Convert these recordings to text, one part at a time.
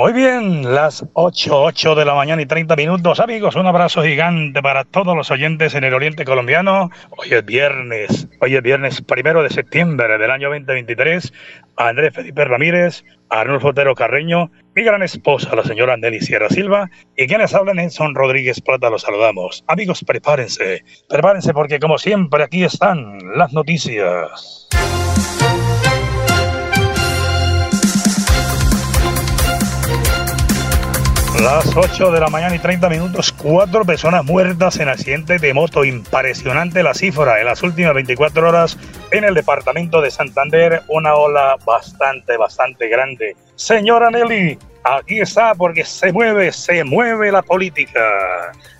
Muy bien, las 8, 8 de la mañana y 30 minutos. Amigos, un abrazo gigante para todos los oyentes en el Oriente Colombiano. Hoy es viernes, hoy es viernes primero de septiembre del año 2023. Andrés Felipe Ramírez, Arnulfo Otero Carreño, mi gran esposa, la señora Nelly Sierra Silva, y quienes hablan Nelson Rodríguez Plata, los saludamos. Amigos, prepárense, prepárense porque como siempre aquí están las noticias. Las 8 de la mañana y 30 minutos, cuatro personas muertas en accidente de moto. Impresionante la cifra en las últimas 24 horas en el departamento de Santander. Una ola bastante, bastante grande. Señora Nelly, Aquí está porque se mueve, se mueve la política.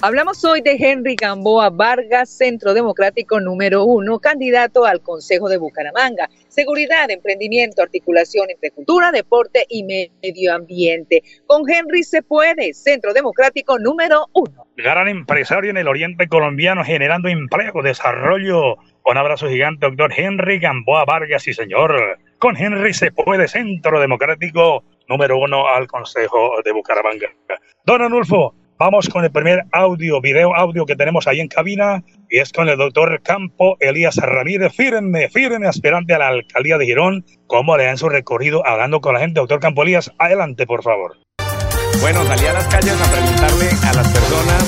Hablamos hoy de Henry Gamboa Vargas, Centro Democrático número uno, candidato al Consejo de Bucaramanga. Seguridad, emprendimiento, articulación entre cultura, deporte y medio ambiente. Con Henry se puede, Centro Democrático número uno. Gran empresario en el oriente colombiano generando empleo, desarrollo. Un abrazo gigante, doctor Henry Gamboa Vargas y señor. Con Henry se puede, Centro Democrático número uno al Consejo de Bucaramanga. Don Anulfo, vamos con el primer audio, video audio que tenemos ahí en cabina y es con el doctor Campo Elías Ramírez, firme, firme aspirante a la alcaldía de Girón. ¿Cómo le dan su recorrido hablando con la gente? Doctor Campo Elías, adelante, por favor. Bueno, salí a las calles a preguntarle a las personas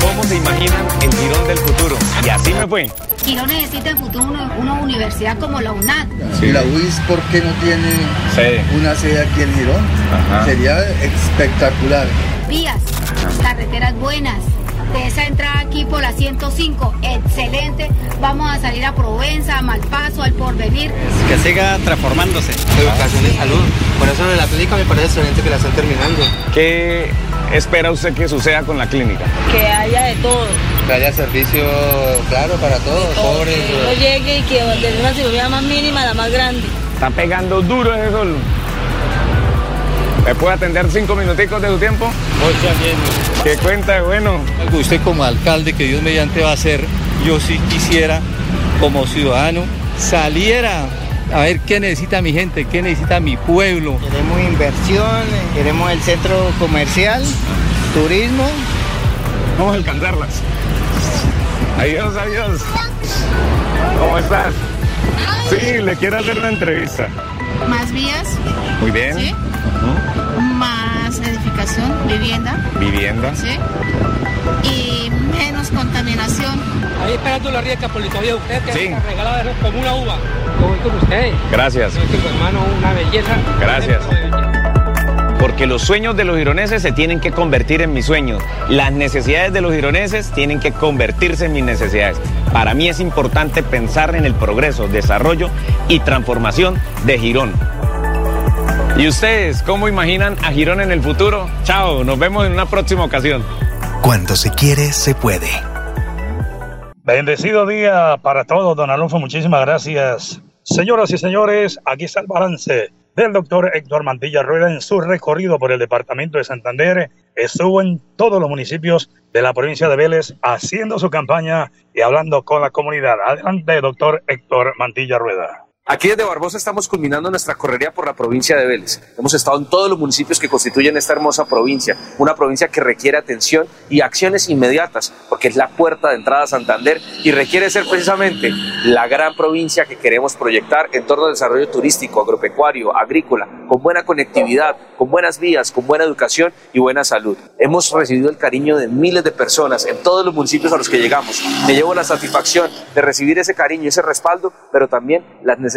cómo se imaginan el Girón del futuro. Y así me fue. Girón necesita en futuro una, una universidad como la UNAD. ¿Y la UIS por qué no tiene una sede aquí en Girón? Sería espectacular. Vías, carreteras buenas. De esa entrada aquí por la 105, excelente. Vamos a salir a Provenza, a Malpaso, al Porvenir. Que siga transformándose. Educación y salud. Por eso de la clínica me parece excelente que la están terminando. ¿Qué espera usted que suceda con la clínica? Que haya de todo. Que haya servicio, claro, para todos, pobres. Que uno llegue y que de una cirugía más mínima a la más grande. Está pegando duro ese sol. ¿Me puede atender cinco minuticos de su tiempo? Muchas bien. ¿Qué cuenta? Bueno. Usted como alcalde, que Dios mediante va a ser, yo sí quisiera, como ciudadano, saliera a ver qué necesita mi gente, qué necesita mi pueblo. Queremos inversión, queremos el centro comercial, turismo. Vamos a alcanzarlas. Adiós, adiós. ¿Cómo estás? Sí, le quiero hacer una entrevista. Más vías. Muy bien. ¿Sí? Edificación, vivienda. Vivienda. ¿Sí? Y menos contaminación. Ahí esperando la rica todavía usted que Sí. regalada como una uva. Voy con usted. Gracias. Su hermano, una belleza. Gracias. Porque los sueños de los gironeses se tienen que convertir en mis sueños. Las necesidades de los gironeses tienen que convertirse en mis necesidades. Para mí es importante pensar en el progreso, desarrollo y transformación de Girón. ¿Y ustedes cómo imaginan a Girón en el futuro? Chao, nos vemos en una próxima ocasión. Cuando se quiere, se puede. Bendecido día para todos, don Alonso. Muchísimas gracias. Señoras y señores, aquí está el balance del doctor Héctor Mantilla Rueda en su recorrido por el departamento de Santander. Estuvo en todos los municipios de la provincia de Vélez haciendo su campaña y hablando con la comunidad. Adelante, doctor Héctor Mantilla Rueda. Aquí desde Barbosa estamos culminando nuestra correría por la provincia de Vélez. Hemos estado en todos los municipios que constituyen esta hermosa provincia, una provincia que requiere atención y acciones inmediatas, porque es la puerta de entrada a Santander y requiere ser precisamente la gran provincia que queremos proyectar en torno al desarrollo turístico, agropecuario, agrícola, con buena conectividad, con buenas vías, con buena educación y buena salud. Hemos recibido el cariño de miles de personas en todos los municipios a los que llegamos. Me llevo la satisfacción de recibir ese cariño, ese respaldo, pero también las necesidades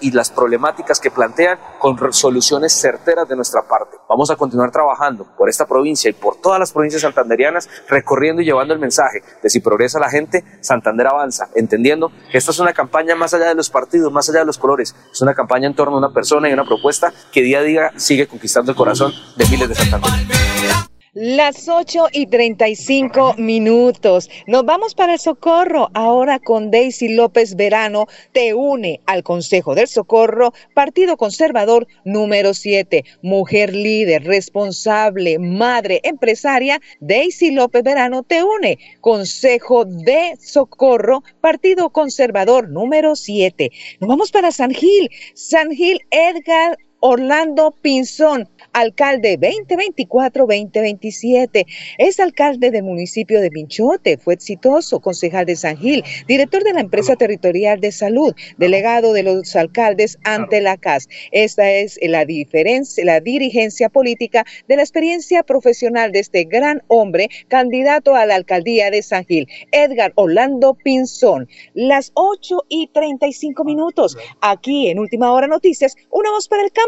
y las problemáticas que plantean con soluciones certeras de nuestra parte. Vamos a continuar trabajando por esta provincia y por todas las provincias santanderianas, recorriendo y llevando el mensaje de si progresa la gente, Santander avanza, entendiendo que esta es una campaña más allá de los partidos, más allá de los colores, es una campaña en torno a una persona y una propuesta que día a día sigue conquistando el corazón de miles de santandereanos. Las 8 y 35 minutos. Nos vamos para el Socorro. Ahora con Daisy López Verano te une al Consejo del Socorro, Partido Conservador número 7. Mujer líder, responsable, madre, empresaria. Daisy López Verano te une. Consejo de Socorro, Partido Conservador número 7. Nos vamos para San Gil. San Gil Edgar Orlando Pinzón alcalde 2024-2027. Es alcalde del municipio de Pinchote, fue exitoso, concejal de San Gil, director de la empresa territorial de salud, delegado de los alcaldes ante la CAS. Esta es la diferencia, la dirigencia política de la experiencia profesional de este gran hombre, candidato a la alcaldía de San Gil, Edgar Orlando Pinzón. Las 8 y 35 minutos. Aquí en Última Hora Noticias, una voz para el campo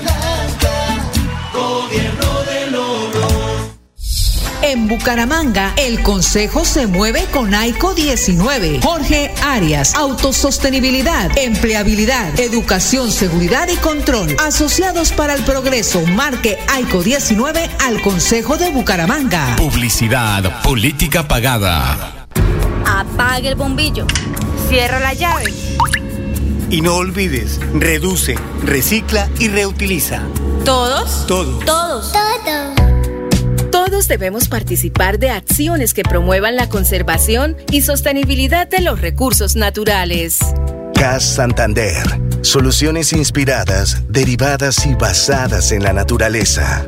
En Bucaramanga, el Consejo se mueve con AICO 19. Jorge Arias, autosostenibilidad, empleabilidad, educación, seguridad y control. Asociados para el progreso, marque AICO 19 al Consejo de Bucaramanga. Publicidad, política pagada. Apague el bombillo. Cierra la llave. Y no olvides, reduce, recicla y reutiliza. ¿Todos? Todos. Todos. Todos. Todos debemos participar de acciones que promuevan la conservación y sostenibilidad de los recursos naturales. CAS Santander. Soluciones inspiradas, derivadas y basadas en la naturaleza.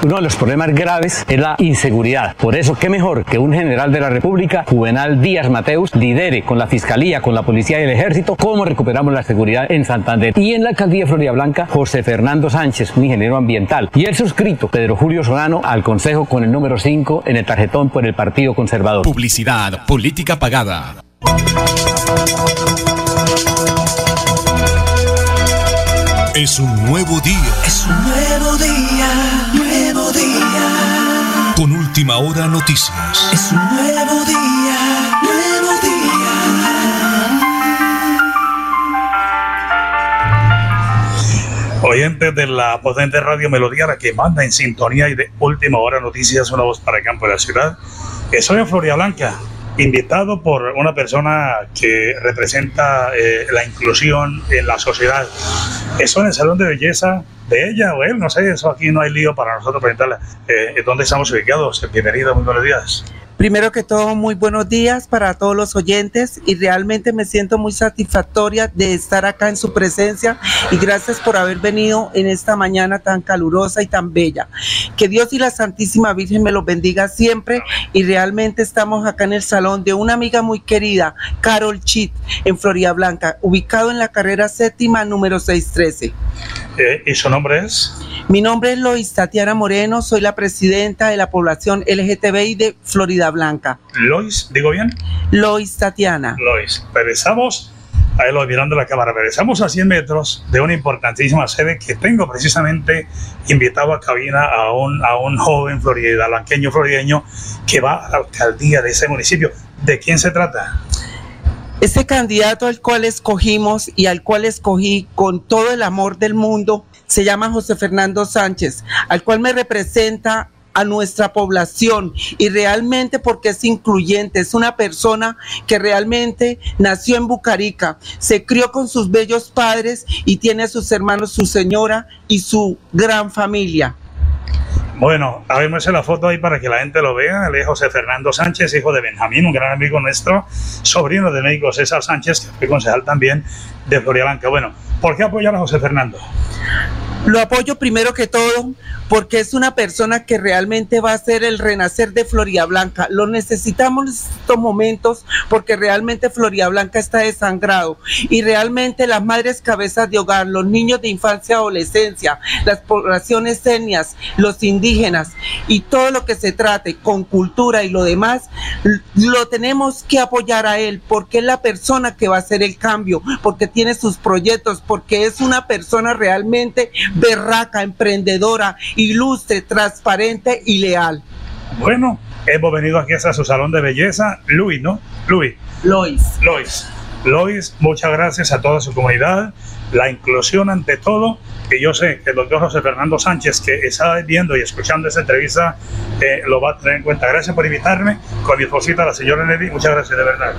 Uno de los problemas graves es la inseguridad. Por eso, qué mejor que un general de la República, Juvenal Díaz Mateus, lidere con la Fiscalía, con la Policía y el Ejército cómo recuperamos la seguridad en Santander. Y en la alcaldía de Florida Blanca, José Fernando Sánchez, un ingeniero ambiental. Y el suscrito, Pedro Julio Solano, al Consejo con el número 5 en el tarjetón por el Partido Conservador. Publicidad, política pagada. Es un nuevo día. Es un nuevo última hora noticias. Es un nuevo día, nuevo día. Oyentes de la potente radio Melodía, la que manda en sintonía y de última hora noticias, una voz para el campo de la ciudad. Soy en Florida Blanca, invitado por una persona que representa eh, la inclusión en la sociedad. Eso en el salón de belleza de ella o él, no sé, eso aquí no hay lío para nosotros presentarle. Eh, ¿Dónde estamos ubicados? Bienvenido, muy buenos días. Primero que todo, muy buenos días para todos los oyentes y realmente me siento muy satisfactoria de estar acá en su presencia y gracias por haber venido en esta mañana tan calurosa y tan bella. Que Dios y la Santísima Virgen me los bendiga siempre y realmente estamos acá en el salón de una amiga muy querida, Carol Chit, en Florida Blanca, ubicado en la carrera séptima número 613. Eh, ¿Y su nombre es? Mi nombre es Lois Tatiana Moreno, soy la presidenta de la población LGTBI de Florida Blanca. Lois, ¿digo bien? Lois Tatiana. Lois, regresamos, ahí lo mirando la cámara, regresamos a 100 metros de una importantísima sede que tengo precisamente invitado a cabina a un, a un joven florida, blanqueño florideño que va a la alcaldía de ese municipio. ¿De quién se trata? Este candidato al cual escogimos y al cual escogí con todo el amor del mundo se llama José Fernando Sánchez, al cual me representa a nuestra población y realmente porque es incluyente, es una persona que realmente nació en Bucarica, se crió con sus bellos padres y tiene a sus hermanos, su señora y su gran familia. Bueno, a ver, la foto ahí para que la gente lo vea. Él es José Fernando Sánchez, hijo de Benjamín, un gran amigo nuestro, sobrino del médico César Sánchez, que fue concejal también de Florida Blanca. Bueno, ¿por qué apoyar a José Fernando? Lo apoyo primero que todo porque es una persona que realmente va a ser el renacer de Florida Blanca. Lo necesitamos en estos momentos porque realmente Florida Blanca está desangrado y realmente las madres cabezas de hogar, los niños de infancia adolescencia, las poblaciones etnias, los indígenas y todo lo que se trate con cultura y lo demás, lo tenemos que apoyar a él porque es la persona que va a hacer el cambio, porque tiene sus proyectos, porque es una persona realmente berraca, emprendedora ilustre, transparente y leal. Bueno, hemos venido aquí hasta su salón de belleza, Luis, ¿no? Luis. Lois. Lois. Lois, muchas gracias a toda su comunidad, la inclusión ante todo que yo sé que el doctor José Fernando Sánchez, que está viendo y escuchando esta entrevista, eh, lo va a tener en cuenta. Gracias por invitarme con mi esposita, la señora Nelly. Muchas gracias, de verdad.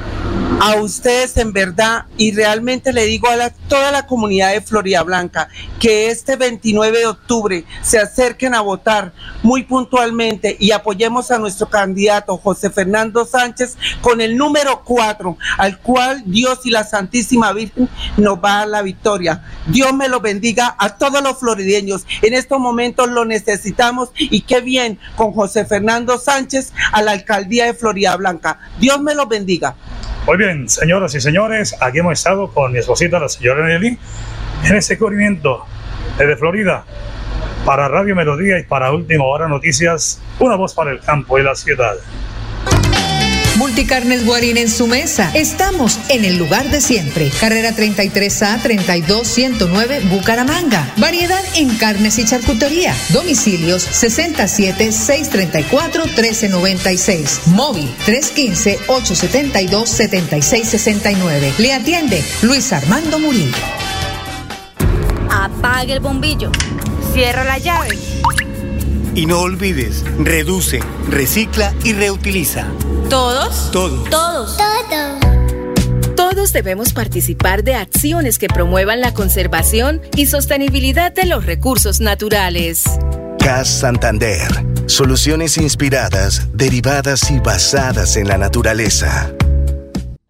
A ustedes, en verdad, y realmente le digo a toda la comunidad de Florida Blanca que este 29 de octubre se acerquen a votar muy puntualmente y apoyemos a nuestro candidato José Fernando Sánchez con el número 4, al cual Dios y la Santísima Virgen nos va a dar la victoria. Dios me lo bendiga a todos los florideños. En estos momentos lo necesitamos y qué bien con José Fernando Sánchez a la alcaldía de Florida Blanca. Dios me lo bendiga. Muy bien, señoras y señores, aquí hemos estado con mi esposita, la señora Nelly, en este cubrimiento desde Florida para Radio Melodía y para Última Hora Noticias, una voz para el campo y la ciudad. Multicarnes Guarín en su mesa. Estamos en el lugar de siempre. Carrera 33A 32109 Bucaramanga. Variedad en carnes y charcutería. Domicilios 67 634 1396. Móvil 315 872 7669. Le atiende Luis Armando Murillo. Apague el bombillo. Cierra la llave Y no olvides, reduce, recicla y reutiliza. ¿Todos? Todos. Todos. Todos. Todos debemos participar de acciones que promuevan la conservación y sostenibilidad de los recursos naturales. CAS Santander. Soluciones inspiradas, derivadas y basadas en la naturaleza.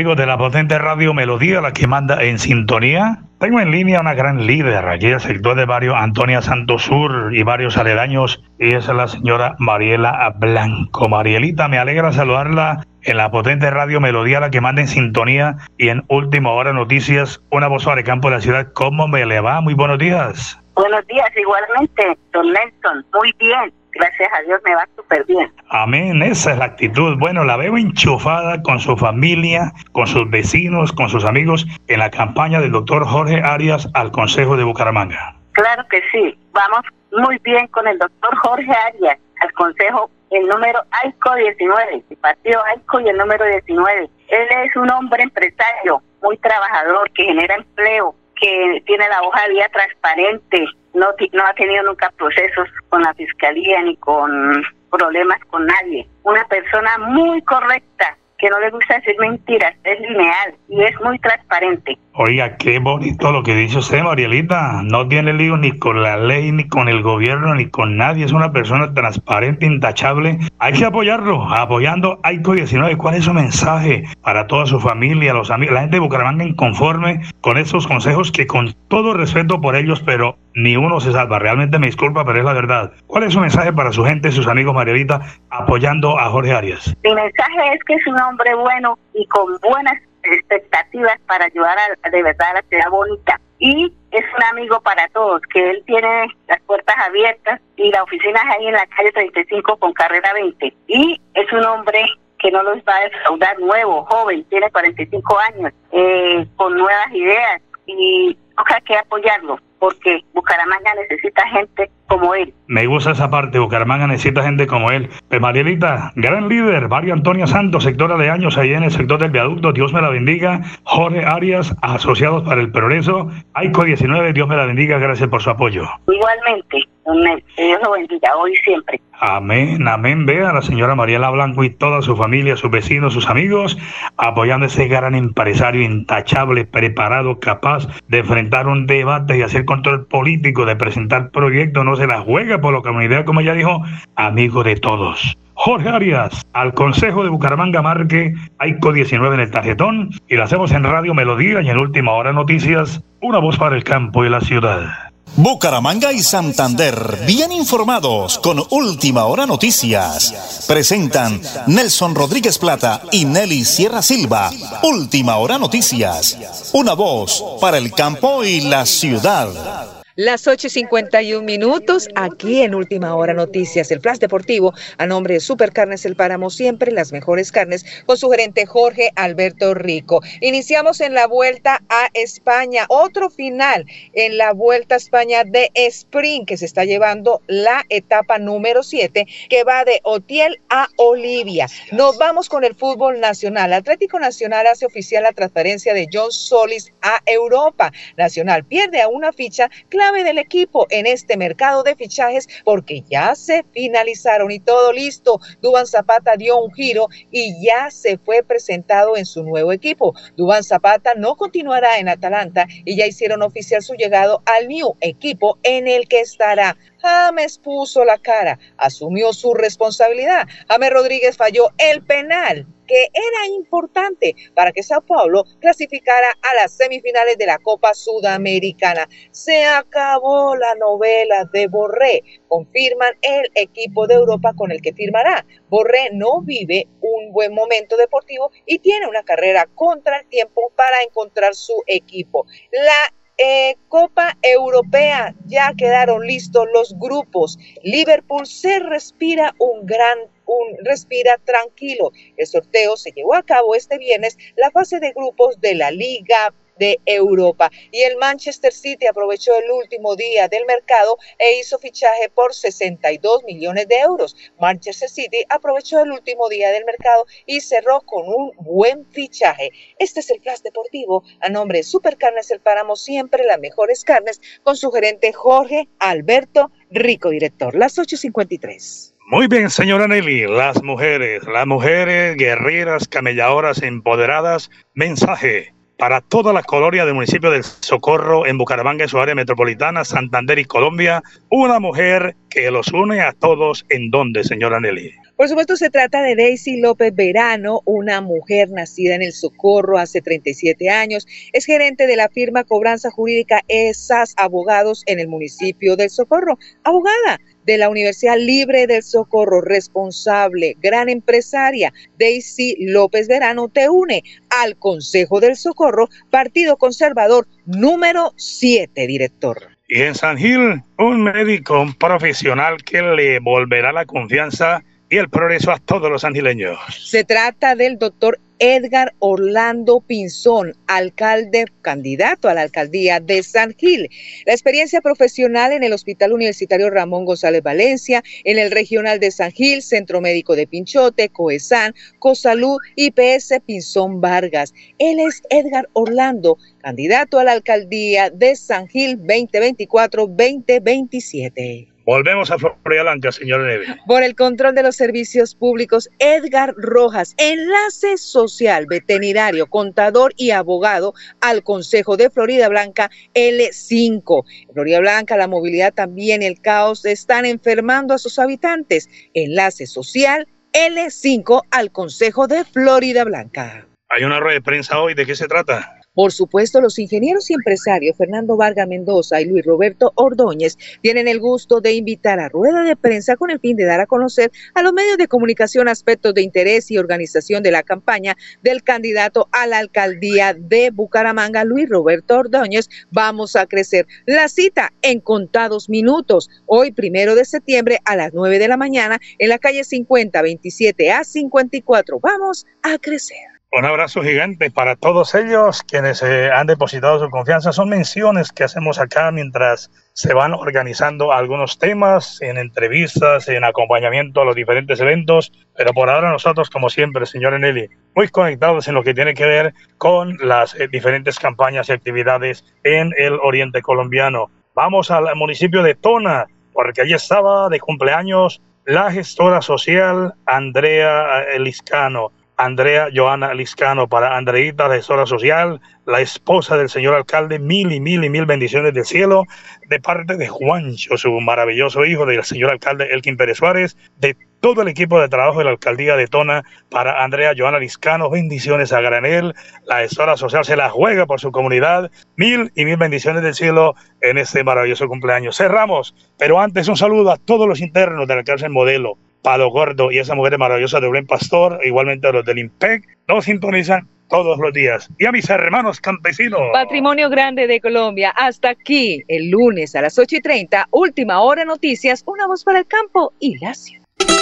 Amigos de la potente radio Melodía, la que manda en sintonía, tengo en línea una gran líder, allí del sector de barrio Antonia Santos Sur y varios aledaños, y es la señora Mariela Blanco. Marielita, me alegra saludarla en la potente radio Melodía, la que manda en sintonía y en Última Hora Noticias, una voz sobre campo de la ciudad. ¿Cómo me le va? Muy buenos días. Buenos días, igualmente, don Nelson. Muy bien, gracias a Dios me va súper bien. Amén, esa es la actitud. Bueno, la veo enchufada con su familia, con sus vecinos, con sus amigos en la campaña del doctor Jorge Arias al Consejo de Bucaramanga. Claro que sí, vamos muy bien con el doctor Jorge Arias al Consejo, el número AICO 19, el partido AICO y el número 19. Él es un hombre empresario, muy trabajador, que genera empleo, que tiene la hoja de vida transparente, no, no ha tenido nunca procesos con la fiscalía ni con problemas con nadie. Una persona muy correcta, que no le gusta decir mentiras, es lineal y es muy transparente. Oiga, qué bonito lo que dice usted, Marielita. No tiene lío ni con la ley, ni con el gobierno, ni con nadie. Es una persona transparente, intachable. Hay que apoyarlo, apoyando AICO 19. ¿Cuál es su mensaje para toda su familia, los amigos, la gente de Bucaramanga inconforme con estos consejos que con todo respeto por ellos, pero ni uno se salva. Realmente me disculpa, pero es la verdad. ¿Cuál es su mensaje para su gente, sus amigos, Marielita, apoyando a Jorge Arias? Mi mensaje es que es un hombre bueno y con buenas expectativas para ayudar a, de verdad a la ciudad bonita. Y es un amigo para todos, que él tiene las puertas abiertas y la oficina es ahí en la calle 35 con carrera 20. Y es un hombre que no los va a defraudar, nuevo, joven, tiene 45 años, eh, con nuevas ideas y toca que apoyarlo. porque Bucaramanga necesita gente como él. Me gusta esa parte, Bucaramanga necesita gente como él. Pues Marielita, gran líder, María Antonia Santos, sectora de años ahí en el sector del viaducto, Dios me la bendiga. Jorge Arias, Asociados para el Progreso, AICO 19, Dios me la bendiga, gracias por su apoyo. Igualmente, Dios lo bendiga hoy y siempre. Amén, amén. Ve a la señora Mariela Blanco y toda su familia, sus vecinos, sus amigos, apoyando a ese gran empresario intachable, preparado, capaz de enfrentar un debate y hacer control político, de presentar proyectos, no se la juega por la comunidad, como ella dijo, amigo de todos. Jorge Arias, al Consejo de Bucaramanga Marque, AICO 19 en el tarjetón, y lo hacemos en Radio Melodía y en Última Hora Noticias, una voz para el campo y la ciudad. Bucaramanga y Santander, bien informados con Última Hora Noticias. Presentan Nelson Rodríguez Plata y Nelly Sierra Silva. Última Hora Noticias. Una voz para el campo y la ciudad. Las 8 y 51 minutos, aquí en Última Hora Noticias, el Flash Deportivo, a nombre de Supercarnes El Páramo, siempre las mejores carnes, con su gerente Jorge Alberto Rico. Iniciamos en la vuelta a España, otro final en la vuelta a España de Sprint, que se está llevando la etapa número 7, que va de Otiel a Olivia. Nos vamos con el fútbol nacional. Atlético Nacional hace oficial la transferencia de John Solis a Europa. Nacional pierde a una ficha del equipo en este mercado de fichajes porque ya se finalizaron y todo listo. Duban Zapata dio un giro y ya se fue presentado en su nuevo equipo. Duban Zapata no continuará en Atalanta y ya hicieron oficial su llegado al new equipo en el que estará. James puso la cara, asumió su responsabilidad. James Rodríguez falló el penal que era importante para que Sao Paulo clasificara a las semifinales de la Copa Sudamericana. Se acabó la novela de Borré, confirman el equipo de Europa con el que firmará. Borré no vive un buen momento deportivo y tiene una carrera contra el tiempo para encontrar su equipo. La eh, Copa Europea, ya quedaron listos los grupos. Liverpool se respira un gran un respira tranquilo. El sorteo se llevó a cabo este viernes, la fase de grupos de la Liga de Europa. Y el Manchester City aprovechó el último día del mercado e hizo fichaje por 62 millones de euros. Manchester City aprovechó el último día del mercado y cerró con un buen fichaje. Este es el Flash Deportivo a nombre de Supercarnes El Páramo, siempre las mejores carnes, con su gerente Jorge Alberto Rico, director. Las 8.53. Muy bien, señora Nelly, las mujeres, las mujeres guerreras, camelladoras, empoderadas, mensaje para toda la colonia del municipio del Socorro en Bucaramanga, en su área metropolitana, Santander y Colombia, una mujer que los une a todos en donde, señora Nelly. Por supuesto, se trata de Daisy López Verano, una mujer nacida en el Socorro hace 37 años. Es gerente de la firma Cobranza Jurídica ESAS Abogados en el municipio del Socorro. Abogada de la Universidad Libre del Socorro, responsable, gran empresaria, Daisy López Verano, te une al Consejo del Socorro, Partido Conservador número 7, director. Y en San Gil, un médico, un profesional que le volverá la confianza y el progreso a todos los angileños. Se trata del doctor Edgar Orlando Pinzón, alcalde candidato a la alcaldía de San Gil. La experiencia profesional en el Hospital Universitario Ramón González Valencia, en el Regional de San Gil, Centro Médico de Pinchote, Coesan, Cosalud y PS Pinzón Vargas. Él es Edgar Orlando, candidato a la alcaldía de San Gil 2024-2027. Volvemos a Florida Blanca, señor Neve. Por el control de los servicios públicos, Edgar Rojas, enlace social, veterinario, contador y abogado al Consejo de Florida Blanca L5. En Florida Blanca, la movilidad también, el caos están enfermando a sus habitantes. Enlace social L5 al Consejo de Florida Blanca. Hay una rueda de prensa hoy, ¿de qué se trata? Por supuesto, los ingenieros y empresarios Fernando Vargas Mendoza y Luis Roberto Ordóñez tienen el gusto de invitar a rueda de prensa con el fin de dar a conocer a los medios de comunicación aspectos de interés y organización de la campaña del candidato a la alcaldía de Bucaramanga, Luis Roberto Ordóñez. Vamos a crecer. La cita en contados minutos, hoy primero de septiembre a las 9 de la mañana en la calle 50, 27 a 54. Vamos a crecer. Un abrazo gigante para todos ellos quienes eh, han depositado su confianza. Son menciones que hacemos acá mientras se van organizando algunos temas en entrevistas, en acompañamiento a los diferentes eventos. Pero por ahora nosotros, como siempre, señor Nelly, muy conectados en lo que tiene que ver con las eh, diferentes campañas y actividades en el oriente colombiano. Vamos al municipio de Tona, porque allí estaba de cumpleaños la gestora social Andrea Eliscano Andrea Joana Liscano, para Andreita, la gestora social, la esposa del señor alcalde, mil y mil y mil bendiciones del cielo, de parte de Juancho, su maravilloso hijo, del señor alcalde Elkin Pérez Suárez, de todo el equipo de trabajo de la alcaldía de Tona, para Andrea Joana Liscano, bendiciones a granel, la gestora social se la juega por su comunidad, mil y mil bendiciones del cielo en este maravilloso cumpleaños. Cerramos, pero antes un saludo a todos los internos de la cárcel modelo Palo Gordo y esa mujer maravillosa de Buen Pastor, igualmente a los del IMPEC, nos sintonizan todos los días. Y a mis hermanos campesinos. Patrimonio Grande de Colombia. Hasta aquí, el lunes a las 8 y 30, última hora noticias, una voz para el campo y la ciudad.